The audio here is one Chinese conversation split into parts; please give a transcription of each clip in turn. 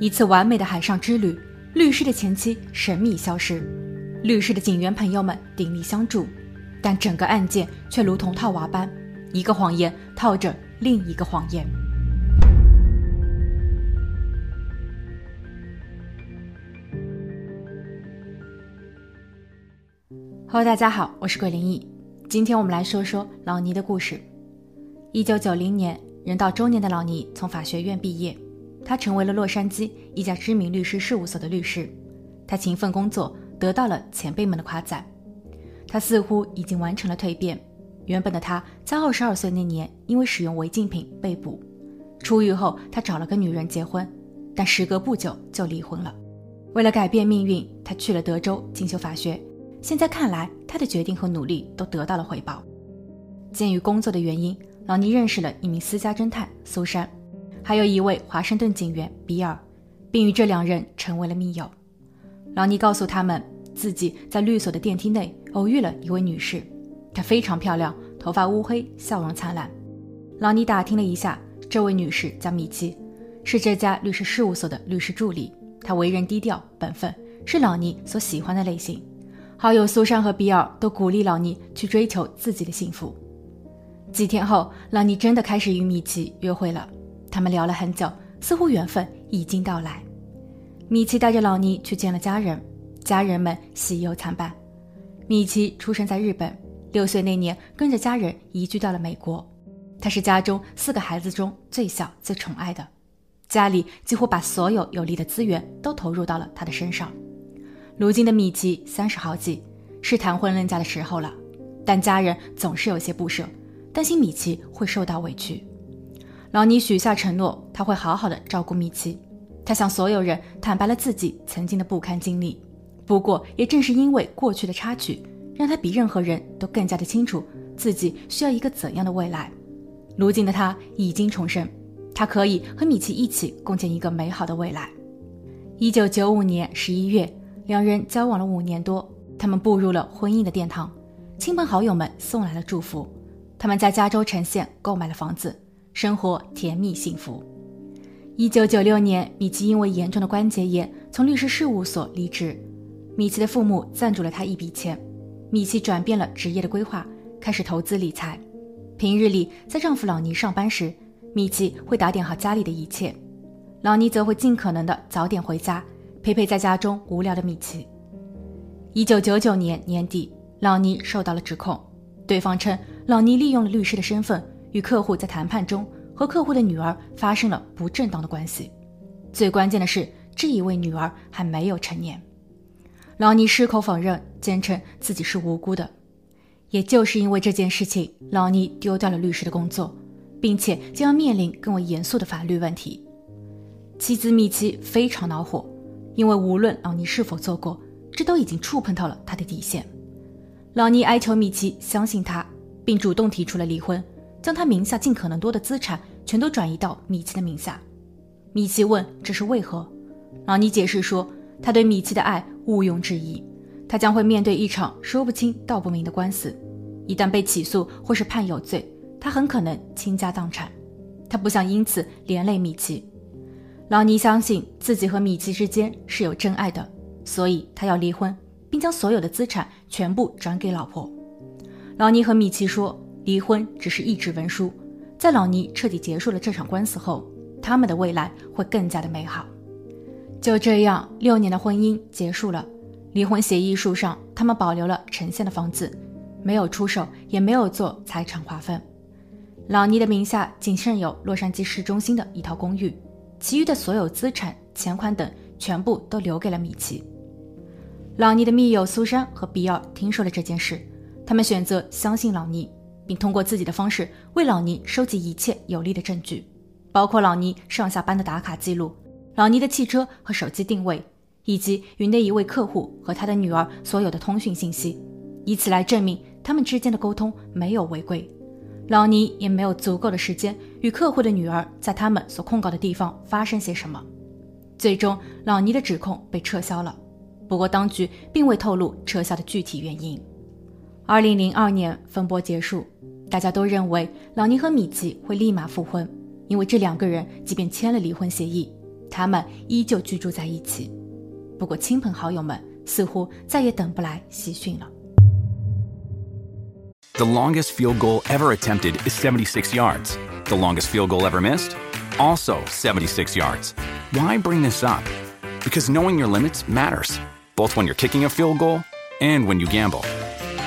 一次完美的海上之旅，律师的前妻神秘消失，律师的警员朋友们鼎力相助，但整个案件却如同套娃般，一个谎言套着另一个谎言。Hello，大家好，我是桂林异，今天我们来说说老倪的故事。一九九零年，人到中年的老倪从法学院毕业。他成为了洛杉矶一家知名律师事务所的律师，他勤奋工作，得到了前辈们的夸赞。他似乎已经完成了蜕变。原本的他在二十二岁那年因为使用违禁品被捕，出狱后他找了个女人结婚，但时隔不久就离婚了。为了改变命运，他去了德州进修法学。现在看来，他的决定和努力都得到了回报。鉴于工作的原因，老尼认识了一名私家侦探苏珊。还有一位华盛顿警员比尔，并与这两人成为了密友。劳尼告诉他们，自己在律所的电梯内偶遇了一位女士，她非常漂亮，头发乌黑，笑容灿烂。劳尼打听了一下，这位女士叫米奇，是这家律师事务所的律师助理。她为人低调本分，是老尼所喜欢的类型。好友苏珊和比尔都鼓励老尼去追求自己的幸福。几天后，老尼真的开始与米奇约会了。他们聊了很久，似乎缘分已经到来。米奇带着老尼去见了家人，家人们喜忧参半。米奇出生在日本，六岁那年跟着家人移居到了美国。他是家中四个孩子中最小、最宠爱的，家里几乎把所有有利的资源都投入到了他的身上。如今的米奇三十好几，是谈婚论嫁的时候了，但家人总是有些不舍，担心米奇会受到委屈。老尼许下承诺，他会好好的照顾米奇。他向所有人坦白了自己曾经的不堪经历。不过，也正是因为过去的插曲，让他比任何人都更加的清楚自己需要一个怎样的未来。如今的他已经重生，他可以和米奇一起共建一个美好的未来。一九九五年十一月，两人交往了五年多，他们步入了婚姻的殿堂。亲朋好友们送来了祝福。他们在加州城县购买了房子。生活甜蜜幸福。一九九六年，米奇因为严重的关节炎从律师事务所离职。米奇的父母赞助了他一笔钱，米奇转变了职业的规划，开始投资理财。平日里，在丈夫老尼上班时，米奇会打点好家里的一切，老尼则会尽可能的早点回家，陪陪在家中无聊的米奇。一九九九年年底，老尼受到了指控，对方称老尼利用了律师的身份。与客户在谈判中和客户的女儿发生了不正当的关系，最关键的是这一位女儿还没有成年。劳尼矢口否认，坚称自己是无辜的。也就是因为这件事情，劳尼丢掉了律师的工作，并且将要面临更为严肃的法律问题。妻子米奇非常恼火，因为无论劳尼是否做过，这都已经触碰到了他的底线。劳尼哀求米奇相信他，并主动提出了离婚。将他名下尽可能多的资产全都转移到米奇的名下。米奇问：“这是为何？”老尼解释说：“他对米奇的爱毋庸置疑，他将会面对一场说不清道不明的官司。一旦被起诉或是判有罪，他很可能倾家荡产。他不想因此连累米奇。老尼相信自己和米奇之间是有真爱的，所以他要离婚，并将所有的资产全部转给老婆。老尼和米奇说。”离婚只是一纸文书，在老尼彻底结束了这场官司后，他们的未来会更加的美好。就这样，六年的婚姻结束了。离婚协议书上，他们保留了呈现的房子，没有出手，也没有做财产划分。老尼的名下仅剩有洛杉矶市中心的一套公寓，其余的所有资产、钱款等全部都留给了米奇。老尼的密友苏珊和比尔听说了这件事，他们选择相信老尼。并通过自己的方式为老尼收集一切有利的证据，包括老尼上下班的打卡记录、老尼的汽车和手机定位，以及与那一位客户和他的女儿所有的通讯信息，以此来证明他们之间的沟通没有违规。老尼也没有足够的时间与客户的女儿在他们所控告的地方发生些什么。最终，老尼的指控被撤销了，不过当局并未透露撤销的具体原因。二零零二年风波结束，大家都认为老尼和米奇会立马复婚，因为这两个人即便签了离婚协议， 他们依旧居住在一起。不过，亲朋好友们似乎再也等不来喜讯了。The longest field goal ever attempted is 76 yards. The longest field goal ever missed? Also 76 yards. Why bring this up? Because knowing your limits matters, both when you're kicking a field goal and when you gamble.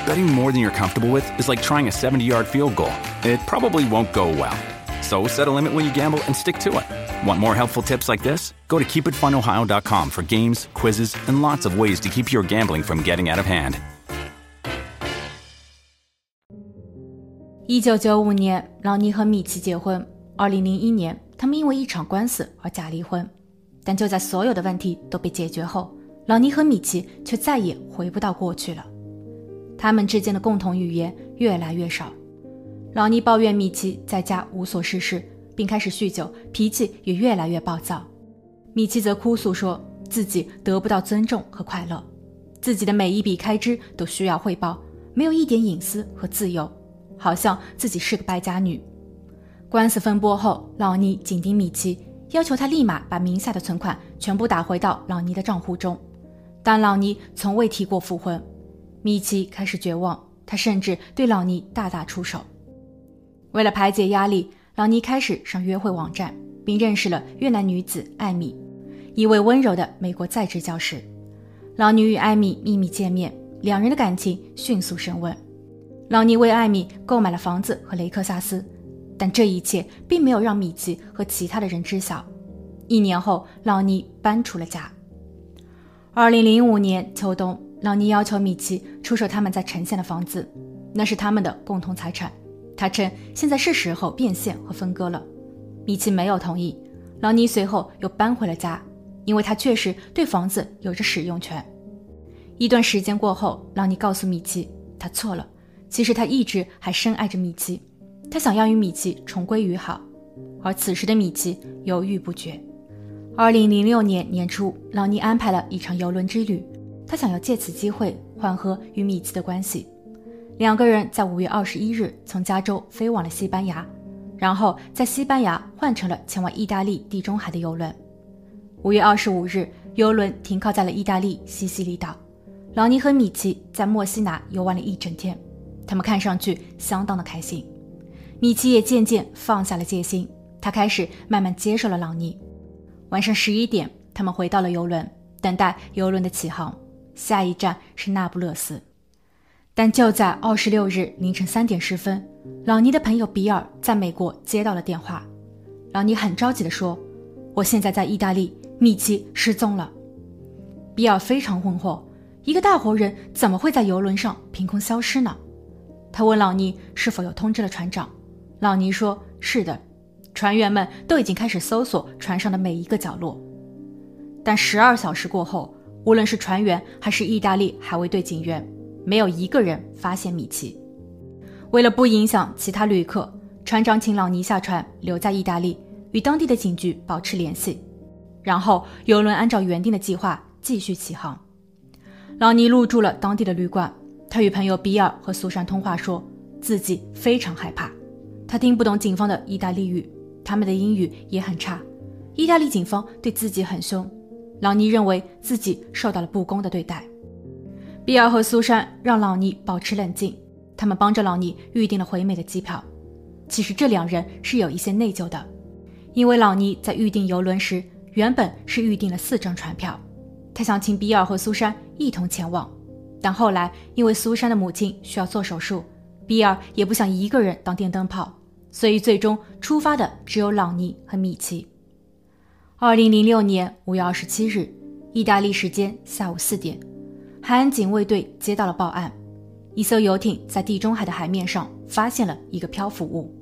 Betting more than you're comfortable with is like trying a 70 yard field goal, it probably won't go well. So set a limit when you gamble and stick to it. Want more helpful tips like this? Go to keepitfunohio.com for games, quizzes, and lots of ways to keep your gambling from getting out of hand. 一九九五年，劳尼和米奇结婚。二零零一年，他们因为一场官司而假离婚。但就在所有的问题都被解决后，劳尼和米奇却再也回不到过去了。 他们之间的共同语言越来越少。劳尼抱怨米奇在家无所事事，并开始酗酒，脾气也越来越暴躁。米奇则哭诉说自己得不到尊重和快乐，自己的每一笔开支都需要汇报，没有一点隐私和自由。好像自己是个败家女。官司风波后，老尼紧盯米奇，要求他立马把名下的存款全部打回到老尼的账户中，但老尼从未提过复婚。米奇开始绝望，他甚至对老尼大打出手。为了排解压力，老尼开始上约会网站，并认识了越南女子艾米，一位温柔的美国在职教师。老尼与艾米秘密见面，两人的感情迅速升温。老尼为艾米购买了房子和雷克萨斯，但这一切并没有让米奇和其他的人知晓。一年后，老尼搬出了家。二零零五年秋冬，劳尼要求米奇出售他们在城县的房子，那是他们的共同财产。他称现在是时候变现和分割了。米奇没有同意。劳尼随后又搬回了家，因为他确实对房子有着使用权。一段时间过后，劳尼告诉米奇，他错了。其实他一直还深爱着米奇，他想要与米奇重归于好，而此时的米奇犹豫不决。二零零六年年初，老尼安排了一场游轮之旅，他想要借此机会缓和与米奇的关系。两个人在五月二十一日从加州飞往了西班牙，然后在西班牙换乘了前往意大利地中海的游轮。五月二十五日，游轮停靠在了意大利西西里岛，朗尼和米奇在墨西拿游玩了一整天。他们看上去相当的开心，米奇也渐渐放下了戒心，他开始慢慢接受了朗尼。晚上十一点，他们回到了游轮，等待游轮的起航，下一站是那不勒斯。但就在二十六日凌晨三点十分，朗尼的朋友比尔在美国接到了电话，朗尼很着急地说：“我现在在意大利，米奇失踪了。”比尔非常困惑，一个大活人怎么会在游轮上凭空消失呢？他问老尼是否有通知了船长，老尼说是的，船员们都已经开始搜索船上的每一个角落。但十二小时过后，无论是船员还是意大利海卫队警员，没有一个人发现米奇。为了不影响其他旅客，船长请老尼下船留在意大利，与当地的警局保持联系。然后游轮按照原定的计划继续起航。老尼入住了当地的旅馆。他与朋友比尔和苏珊通话，说自己非常害怕。他听不懂警方的意大利语，他们的英语也很差。意大利警方对自己很凶，老尼认为自己受到了不公的对待。比尔和苏珊让老尼保持冷静，他们帮着老尼预定了回美的机票。其实这两人是有一些内疚的，因为老尼在预订游轮时原本是预定了四张船票，他想请比尔和苏珊一同前往。但后来，因为苏珊的母亲需要做手术，比尔也不想一个人当电灯泡，所以最终出发的只有朗尼和米奇。二零零六年五月二十七日，意大利时间下午四点，海岸警卫队接到了报案：一艘游艇在地中海的海面上发现了一个漂浮物。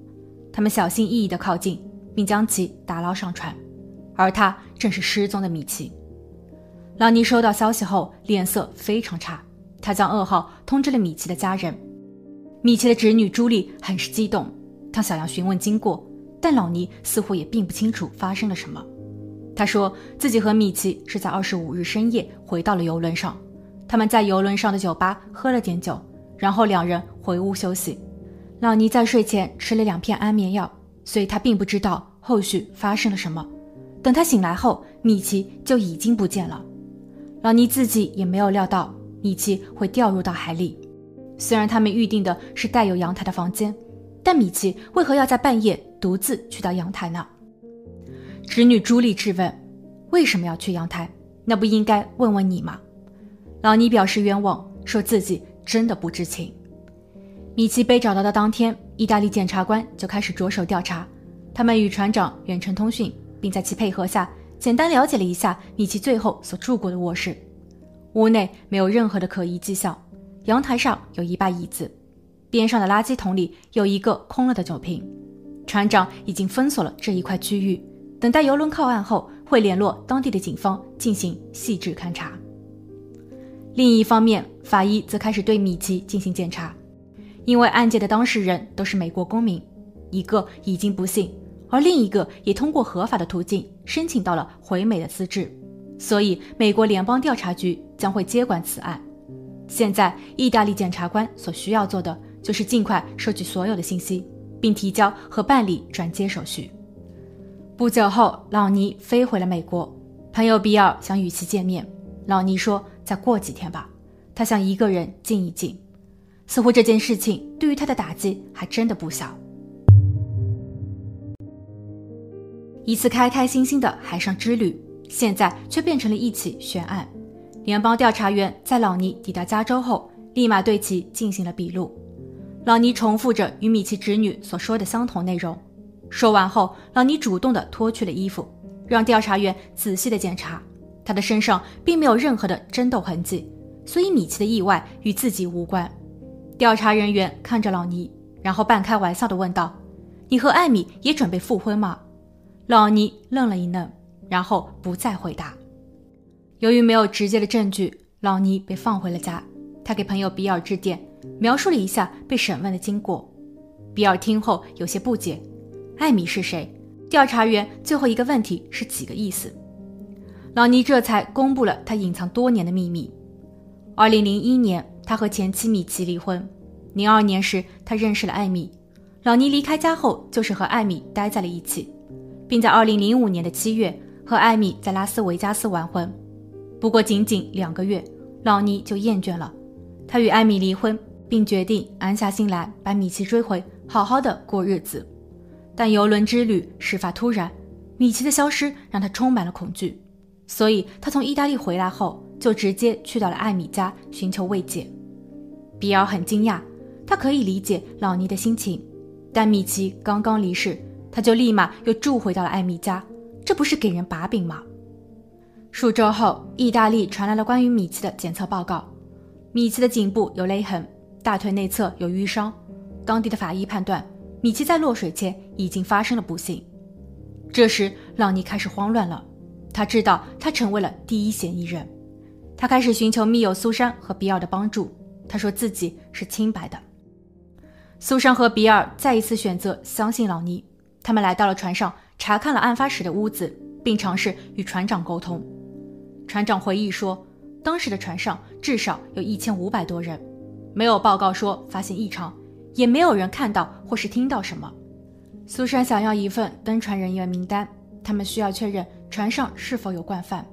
他们小心翼翼地靠近，并将其打捞上船，而他正是失踪的米奇。朗尼收到消息后，脸色非常差。他将噩耗通知了米奇的家人，米奇的侄女朱莉很是激动，她想要询问经过，但老尼似乎也并不清楚发生了什么。他说自己和米奇是在二十五日深夜回到了游轮上，他们在游轮上的酒吧喝了点酒，然后两人回屋休息。老尼在睡前吃了两片安眠药，所以他并不知道后续发生了什么。等他醒来后，米奇就已经不见了。老尼自己也没有料到米奇会掉入到海里。虽然他们预定的是带有阳台的房间，但米奇为何要在半夜独自去到阳台呢？侄女朱莉质问：“为什么要去阳台？那不应该问问你吗？”老尼表示冤枉，说自己真的不知情。米奇被找到的当天，意大利检察官就开始着手调查。他们与船长远程通讯，并在其配合下，简单了解了一下米奇最后所住过的卧室。屋内没有任何的可疑迹象。阳台上有一把椅子，边上的垃圾桶里有一个空了的酒瓶。船长已经封锁了这一块区域，等待游轮靠岸后，会联络当地的警方进行细致勘查。另一方面，法医则开始对米奇进行检查，因为案件的当事人都是美国公民，一个已经不幸，而另一个也通过合法的途径申请到了回美的资质，所以美国联邦调查局将会接管此案。现在，意大利检察官所需要做的就是尽快收集所有的信息，并提交和办理转接手续。不久后，老尼飞回了美国，朋友比尔想与其见面。老尼说：“再过几天吧，他想一个人静一静。”似乎这件事情对于他的打击还真的不小。一次开开心心的海上之旅，现在却变成了一起悬案。联邦调查员在老尼抵达加州后，立马对其进行了笔录。老尼重复着与米奇侄女所说的相同内容。说完后，老尼主动地脱去了衣服，让调查员仔细地检查。他的身上并没有任何的争斗痕迹，所以米奇的意外与自己无关。调查人员看着老尼，然后半开玩笑地问道：“你和艾米也准备复婚吗？”老尼愣了一愣，然后不再回答。由于没有直接的证据，老尼被放回了家。他给朋友比尔致电，描述了一下被审问的经过。比尔听后有些不解：“艾米是谁？调查员最后一个问题是几个意思？”老尼这才公布了他隐藏多年的秘密。二零零一年，他和前妻米奇离婚。零二年时，他认识了艾米。老尼离开家后，就是和艾米待在了一起，并在二零零五年的七月和艾米在拉斯维加斯完婚。不过仅仅两个月，老尼就厌倦了。他与艾米离婚，并决定安下心来把米奇追回，好好的过日子。但游轮之旅事发突然，米奇的消失让他充满了恐惧，所以他从意大利回来后就直接去到了艾米家寻求慰藉。比尔很惊讶，他可以理解老尼的心情，但米奇刚刚离世，他就立马又住回到了艾米家，这不是给人把柄吗？数周后，意大利传来了关于米奇的检测报告。米奇的颈部有勒痕，大腿内侧有淤伤。当地的法医判断，米奇在落水前已经发生了不幸。这时，朗尼开始慌乱了。他知道他成为了第一嫌疑人。他开始寻求密友苏珊和比尔的帮助。他说自己是清白的。苏珊和比尔再一次选择相信朗尼。他们来到了船上，查看了案发时的屋子，并尝试与船长沟通。船长回忆说，当时的船上至少有一千五百多人，没有报告说发现异常，也没有人看到或是听到什么。苏珊想要一份登船人员名单，他们需要确认船上是否有惯犯，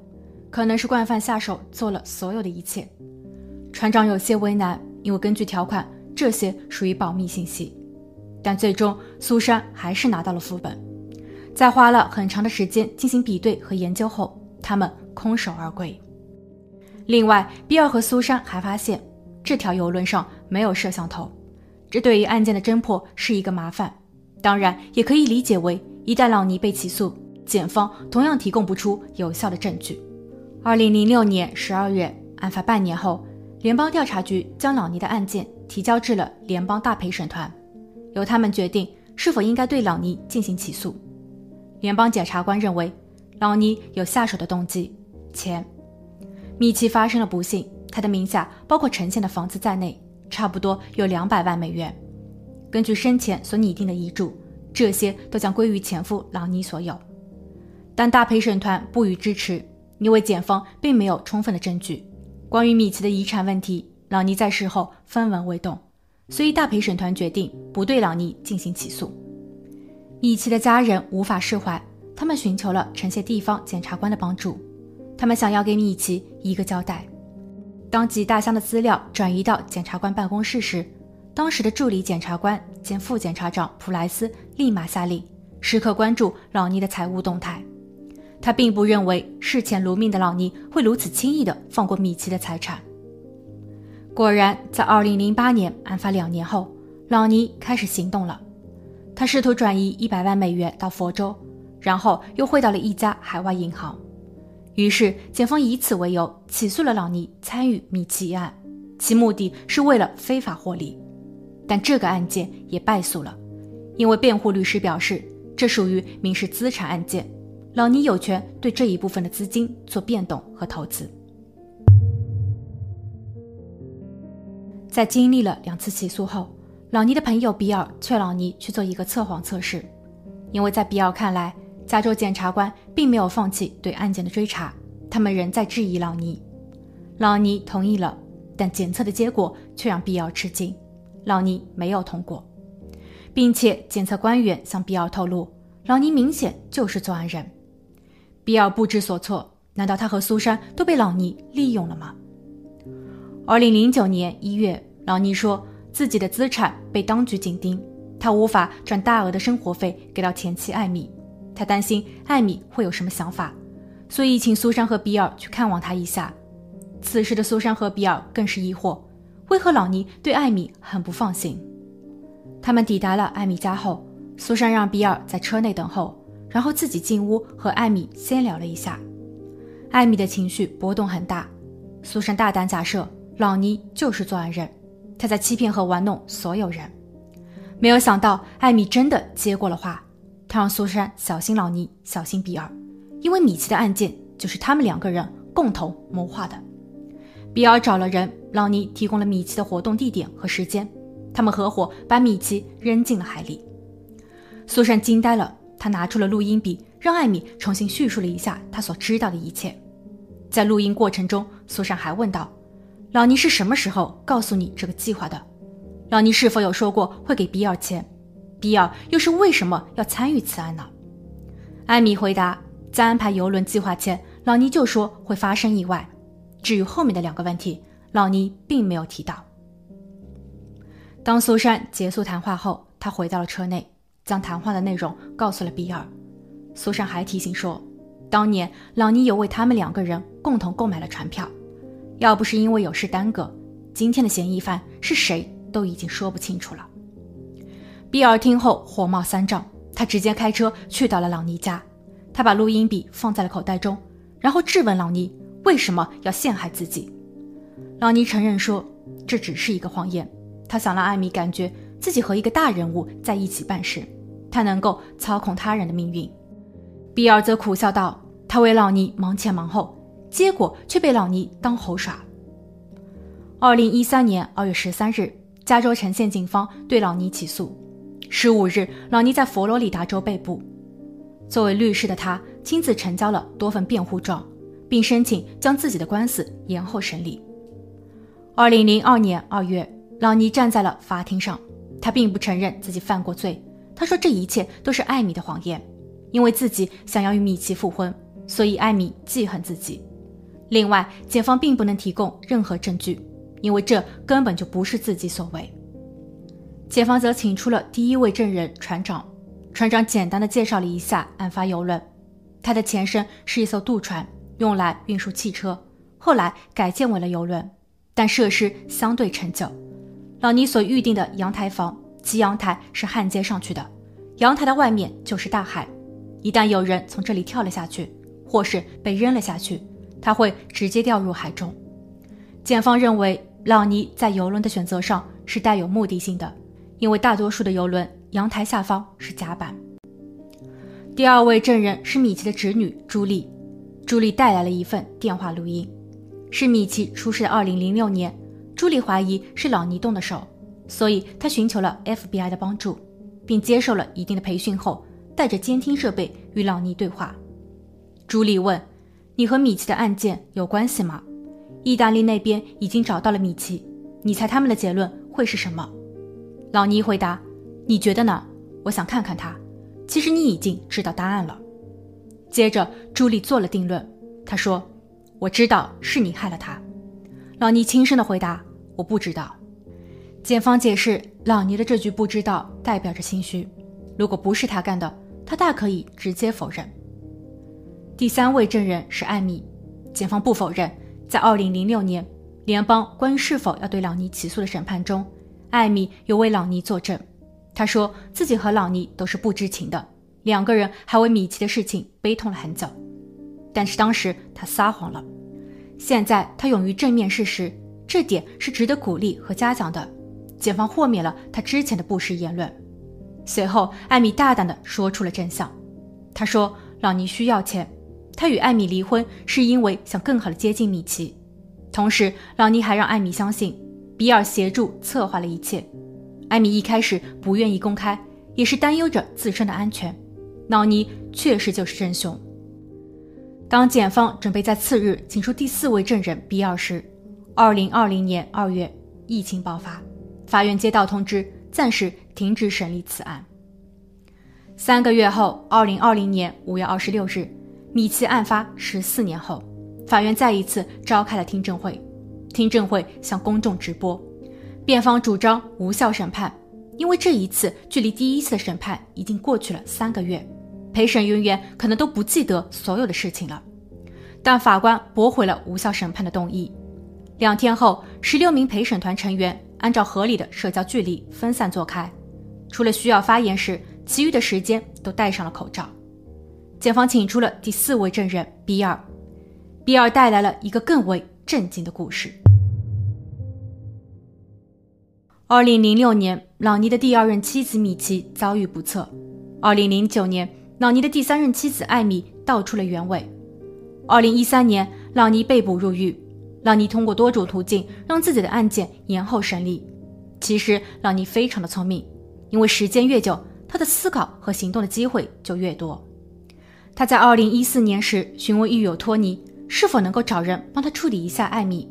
可能是惯犯下手做了所有的一切。船长有些为难，因为根据条款，这些属于保密信息。但最终，苏珊还是拿到了副本，在花了很长的时间进行比对和研究后，他们。空手而归。另外，比尔和苏珊还发现这条游轮上没有摄像头，这对于案件的侦破是一个麻烦。当然，也可以理解为一旦老尼被起诉，检方同样提供不出有效的证据。二零零六年十二月，案发半年后，联邦调查局将老尼的案件提交至了联邦大陪审团，由他们决定是否应该对老尼进行起诉。联邦检察官认为，老尼有下手的动机。钱，米奇发生了不幸，他的名下包括呈现的房子在内，差不多有两百万美元。根据生前所拟定的遗嘱，这些都将归于前夫朗尼所有。但大陪审团不予支持，因为检方并没有充分的证据。关于米奇的遗产问题，朗尼在事后分文未动，所以大陪审团决定不对朗尼进行起诉。米奇的家人无法释怀。他们寻求了城县地方检察官的帮助，他们想要给米奇一个交代。当几大箱的资料转移到检察官办公室时，当时的助理检察官兼副检察长普莱斯立马下令，时刻关注老尼的财务动态。他并不认为视钱如命的老尼会如此轻易地放过米奇的财产。果然，在2008年案发两年后，老尼开始行动了。他试图转移100万美元到佛州，然后又汇到了一家海外银行。于是，检方以此为由起诉了老尼参与米奇一案，其目的是为了非法获利。但这个案件也败诉了，因为辩护律师表示这属于民事资产案件，老尼有权对这一部分的资金做变动和投资。在经历了两次起诉后，老尼的朋友比尔劝老尼去做一个测谎测试，因为在比尔看来，加州检察官并没有放弃对案件的追查，他们仍在质疑老尼。老尼同意了，但检测的结果却让比尔吃惊，老尼没有通过，并且检测官员向比尔透露，老尼明显就是作案人。比尔不知所措，难道他和苏珊都被老尼利用了吗？二零零九年一月，老尼说自己的资产被当局紧盯，他无法赚大额的生活费给到前妻艾米，他担心艾米会有什么想法，所以请苏珊和比尔去看望他一下。此时的苏珊和比尔更是疑惑，为何老尼对艾米很不放心？他们抵达了艾米家后，苏珊让比尔在车内等候，然后自己进屋和艾米先聊了一下。艾米的情绪波动很大，苏珊大胆假设。老尼就是作案人，他在欺骗和玩弄所有人。没有想到艾米真的接过了话，他让苏珊小心老尼，小心比尔，因为米奇的案件就是他们两个人共同谋划的。比尔找了人，老尼提供了米奇的活动地点和时间，他们合伙把米奇扔进了海里。苏珊惊呆了，她拿出了录音笔，让艾米重新叙述了一下她所知道的一切。在录音过程中，苏珊还问道。老尼是什么时候告诉你这个计划的？老尼是否有说过会给比尔钱？比尔又是为什么要参与此案呢？艾米回答，在安排游轮计划前，老尼就说会发生意外。至于后面的两个问题，老尼并没有提到。当苏珊结束谈话后，他回到了车内，将谈话的内容告诉了比尔。苏珊还提醒说，当年老尼有为他们两个人共同购买了船票。要不是因为有事耽搁，今天的嫌疑犯是谁都已经说不清楚了。比尔听后火冒三丈，他直接开车去到了朗尼家，他把录音笔放在了口袋中，然后质问朗尼为什么要陷害自己。朗尼承认说这只是一个谎言，他想让艾米感觉自己和一个大人物在一起办事，他能够操控他人的命运。比尔则苦笑道：“他为朗尼忙前忙后。”结果却被老尼当猴耍。二零一三年二月十三日，加州城县警方对老尼起诉。十五日，老尼在佛罗里达州被捕。作为律师的他，亲自呈交了多份辩护状，并申请将自己的官司延后审理。二零零二年二月，老尼站在了法庭上，他并不承认自己犯过罪。他说这一切都是艾米的谎言，因为自己想要与米奇复婚，所以艾米记恨自己。另外，检方并不能提供任何证据，因为这根本就不是自己所为。检方则请出了第一位证人船长，船长简单的介绍了一下案发游轮，它的前身是一艘渡船，用来运输汽车，后来改建为了游轮，但设施相对陈旧。老尼所预定的阳台房，其阳台是焊接上去的，阳台的外面就是大海，一旦有人从这里跳了下去，或是被扔了下去。他会直接掉入海中。检方认为，老尼在游轮的选择上是带有目的性的，因为大多数的游轮阳台下方是甲板。第二位证人是米奇的侄女朱莉，朱莉带来了一份电话录音，是米奇出事的2006年。朱莉怀疑是老尼动的手，所以她寻求了 FBI 的帮助，并接受了一定的培训后，带着监听设备与老尼对话。朱莉问。你和米奇的案件有关系吗？意大利那边已经找到了米奇，你猜他们的结论会是什么？老尼回答：“你觉得呢？我想看看他。其实你已经知道答案了。”接着，朱莉做了定论。她说：“我知道是你害了他。”老尼轻声的回答：“我不知道。”检方解释，老尼的这句“不知道”代表着心虚。如果不是他干的，他大可以直接否认。第三位证人是艾米，检方不否认。在2006年，联邦关于是否要对老尼起诉的审判中，艾米有为朗尼作证。他说自己和朗尼都是不知情的，两个人还为米奇的事情悲痛了很久。但是当时他撒谎了。现在他勇于正面事实，这点是值得鼓励和嘉奖的。检方豁免了他之前的不实言论。随后，艾米大胆地说出了真相。他说朗尼需要钱。他与艾米离婚是因为想更好的接近米奇，同时朗尼还让艾米相信比尔协助策划了一切。艾米一开始不愿意公开，也是担忧着自身的安全。朗尼确实就是真凶。当检方准备在次日请出第四位证人比尔时，二零二零年二月疫情爆发，法院接到通知，暂时停止审理此案。三个月后，二零二零年五月二十六日。米奇案发十四年后，法院再一次召开了听证会。听证会向公众直播，辩方主张无效审判，因为这一次距离第一次的审判已经过去了三个月，陪审人员可能都不记得所有的事情了。但法官驳回了无效审判的动议。两天后，十六名陪审团成员按照合理的社交距离分散坐开，除了需要发言时，其余的时间都戴上了口罩。检方请出了第四位证人比尔，比尔带来了一个更为震惊的故事。二零零六年，朗尼的第二任妻子米奇遭遇不测；二零零九年，朗尼的第三任妻子艾米道出了原委；二零一三年，朗尼被捕入狱。朗尼通过多种途径让自己的案件延后审理。其实，朗尼非常的聪明，因为时间越久，他的思考和行动的机会就越多。他在二零一四年时询问狱友托尼是否能够找人帮他处理一下艾米。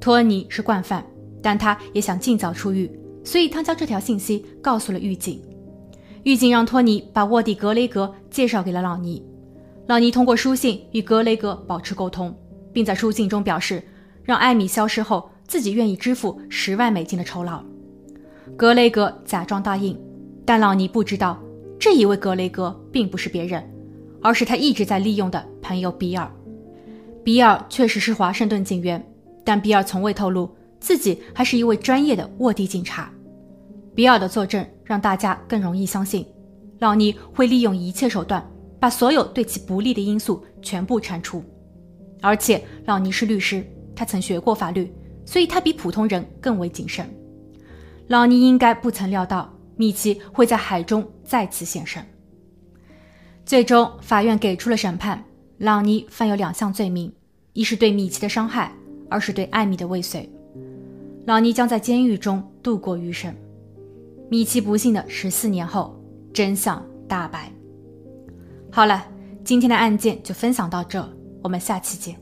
托尼是惯犯，但他也想尽早出狱，所以他将这条信息告诉了狱警。狱警让托尼把卧底格雷格介绍给了老尼。老尼通过书信与格雷格保持沟通，并在书信中表示，让艾米消失后自己愿意支付十万美金的酬劳。格雷格假装答应，但老尼不知道，这一位格雷格并不是别人。而是他一直在利用的朋友比尔。比尔确实是华盛顿警员，但比尔从未透露自己还是一位专业的卧底警察。比尔的作证让大家更容易相信，老尼会利用一切手段把所有对其不利的因素全部铲除。而且老尼是律师，他曾学过法律，所以他比普通人更为谨慎。老尼应该不曾料到米奇会在海中再次现身。最终，法院给出了审判。朗尼犯有两项罪名，一是对米奇的伤害，二是对艾米的未遂。老尼将在监狱中度过余生。米奇不幸的十四年后，真相大白。好了，今天的案件就分享到这，我们下期见。